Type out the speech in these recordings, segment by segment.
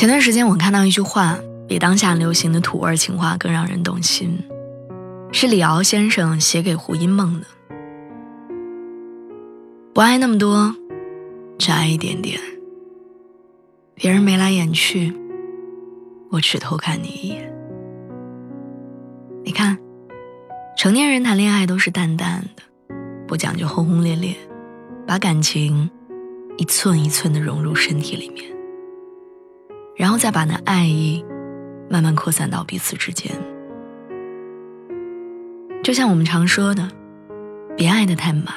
前段时间我看到一句话，比当下流行的土味情话更让人动心，是李敖先生写给胡因梦的：“不爱那么多，只爱一点点。别人眉来眼去，我只偷看你一眼。你看，成年人谈恋爱都是淡淡的，不讲究轰轰烈烈，把感情一寸一寸的融入身体里面。”然后再把那爱意慢慢扩散到彼此之间，就像我们常说的，别爱的太满，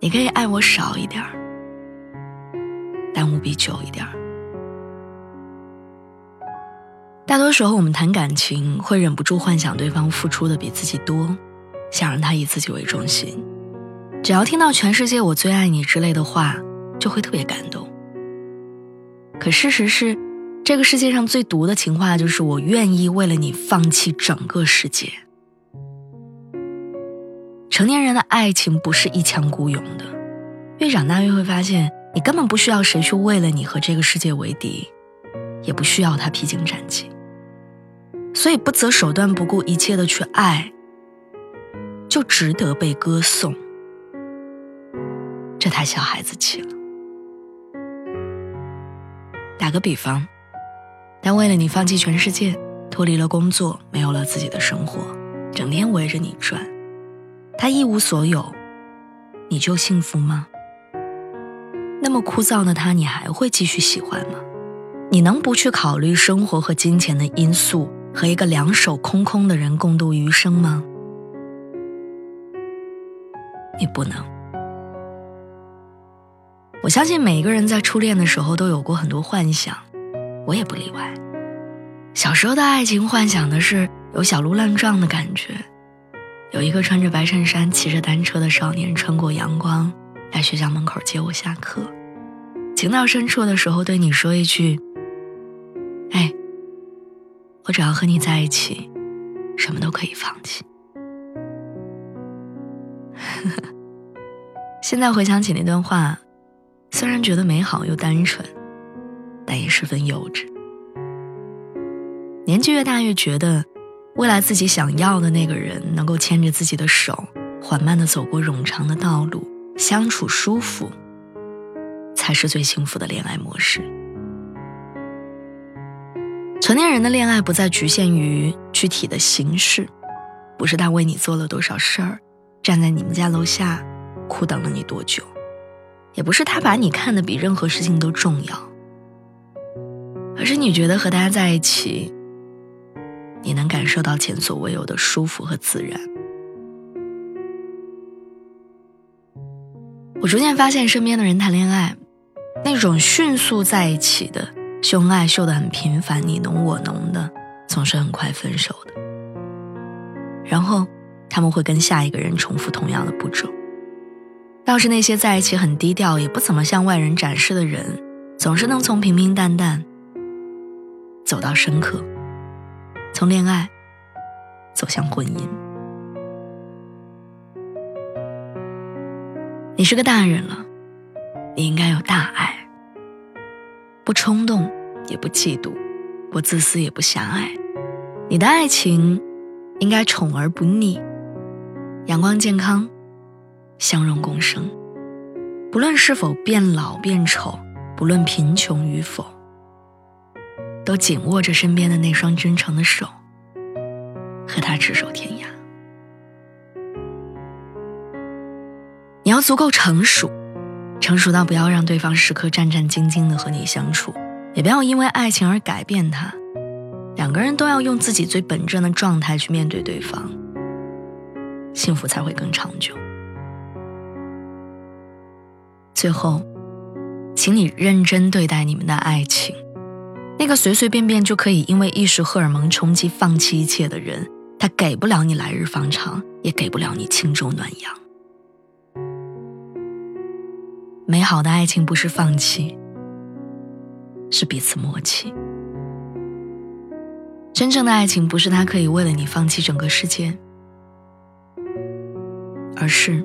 你可以爱我少一点儿，但务必久一点儿。大多时候，我们谈感情会忍不住幻想对方付出的比自己多，想让他以自己为中心，只要听到“全世界我最爱你”之类的话，就会特别感动。可事实是。这个世界上最毒的情话，就是我愿意为了你放弃整个世界。成年人的爱情不是一腔孤勇的，越长大越会发现，你根本不需要谁去为了你和这个世界为敌，也不需要他披荆斩棘。所以不择手段、不顾一切的去爱，就值得被歌颂。这太小孩子气了。打个比方。他为了你放弃全世界，脱离了工作，没有了自己的生活，整天围着你转，他一无所有，你就幸福吗？那么枯燥的他，你还会继续喜欢吗？你能不去考虑生活和金钱的因素，和一个两手空空的人共度余生吗？你不能。我相信每一个人在初恋的时候都有过很多幻想。我也不例外。小时候的爱情幻想的是有小鹿乱撞的感觉，有一个穿着白衬衫、骑着单车的少年穿过阳光，在学校门口接我下课。情到深处的时候，对你说一句：“哎，我只要和你在一起，什么都可以放弃。”现在回想起那段话，虽然觉得美好又单纯。但也十分幼稚。年纪越大，越觉得，未来自己想要的那个人能够牵着自己的手，缓慢地走过冗长的道路，相处舒服，才是最幸福的恋爱模式。成年人的恋爱不再局限于具体的形式，不是他为你做了多少事儿，站在你们家楼下苦等了你多久，也不是他把你看得比任何事情都重要。可是你觉得和他在一起，你能感受到前所未有的舒服和自然。我逐渐发现，身边的人谈恋爱，那种迅速在一起的秀恩爱秀得很频繁，你侬我侬的，总是很快分手的。然后他们会跟下一个人重复同样的步骤。倒是那些在一起很低调，也不怎么向外人展示的人，总是能从平平淡淡。走到深刻，从恋爱走向婚姻。你是个大人了，你应该有大爱，不冲动，也不嫉妒，不自私，也不狭隘。你的爱情应该宠而不腻，阳光健康，相容共生。不论是否变老变丑，不论贫穷与否。都紧握着身边的那双真诚的手，和他执手天涯。你要足够成熟，成熟到不要让对方时刻战战兢兢的和你相处，也不要因为爱情而改变他。两个人都要用自己最本真的状态去面对对方，幸福才会更长久。最后，请你认真对待你们的爱情。那个随随便便就可以因为一时荷尔蒙冲击放弃一切的人，他给不了你来日方长，也给不了你轻舟暖阳。美好的爱情不是放弃，是彼此默契。真正的爱情不是他可以为了你放弃整个世界，而是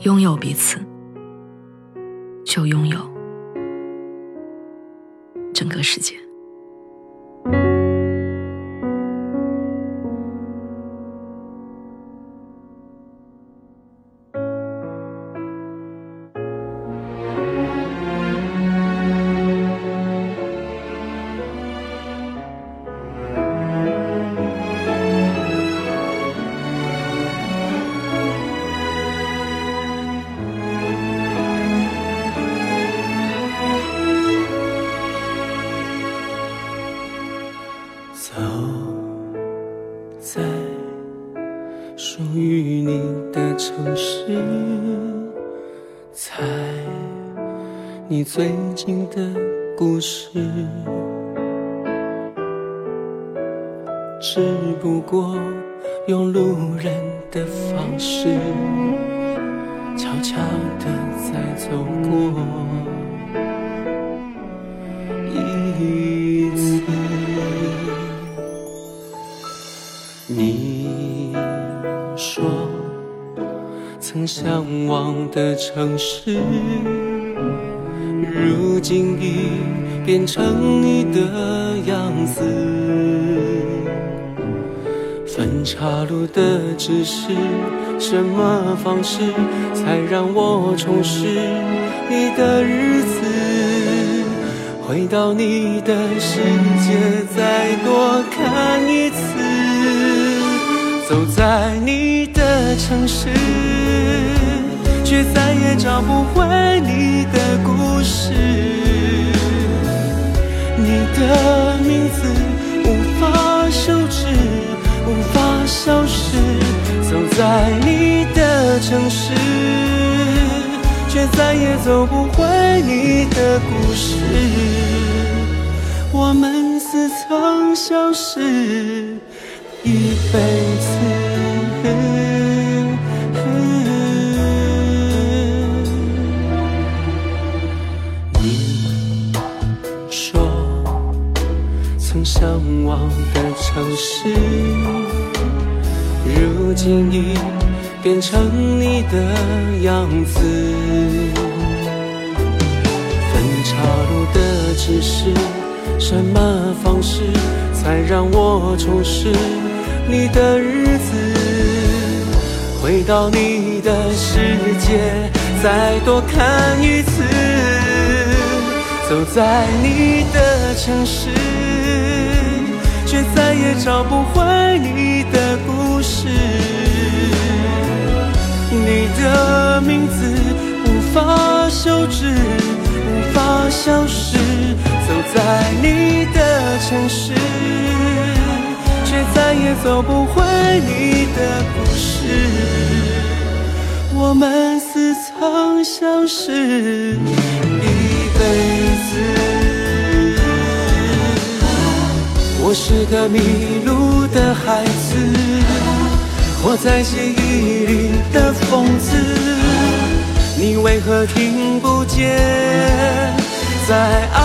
拥有彼此就拥有整个世界。在属于你的城市，猜你最近的故事，只不过用路人的方式，悄悄地在走过。向往的城市，如今已变成你的样子。分岔路的指示，什么方式才让我重拾你的日子？回到你的世界，再多看一次。走在你的城市，却再也找不回你的故事。你的名字无法修饰，无法消失。走在你的城市，却再也走不回你的故事。我们似曾相识。一辈子。你说曾向往的城市，如今已变成你的样子。分岔路的指示，什么方式才让我重拾？你的日子，回到你的世界，再多看一次。走在你的城市，却再也找不回你的故事。你的名字无法修止，无法消失。走在你的城市。却再也走不回你的故事。我们似曾相识一辈子。我是个迷路的孩子，活在记忆里的疯子。你为何听不见？在爱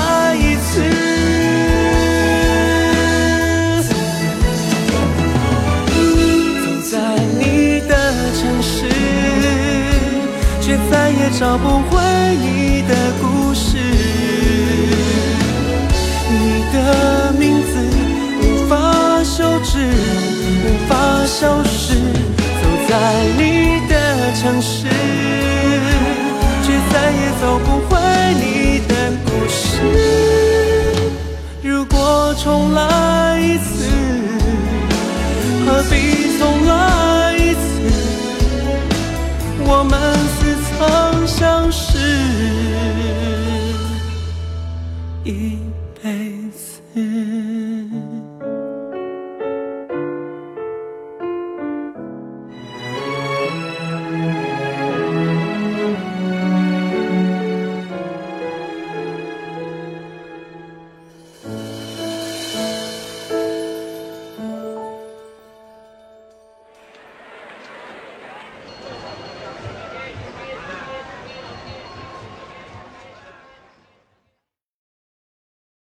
找不回你的故事，你的名字无法休止，无法消失。走在你的城市，却再也走不回你的故事。如果重来一次。何必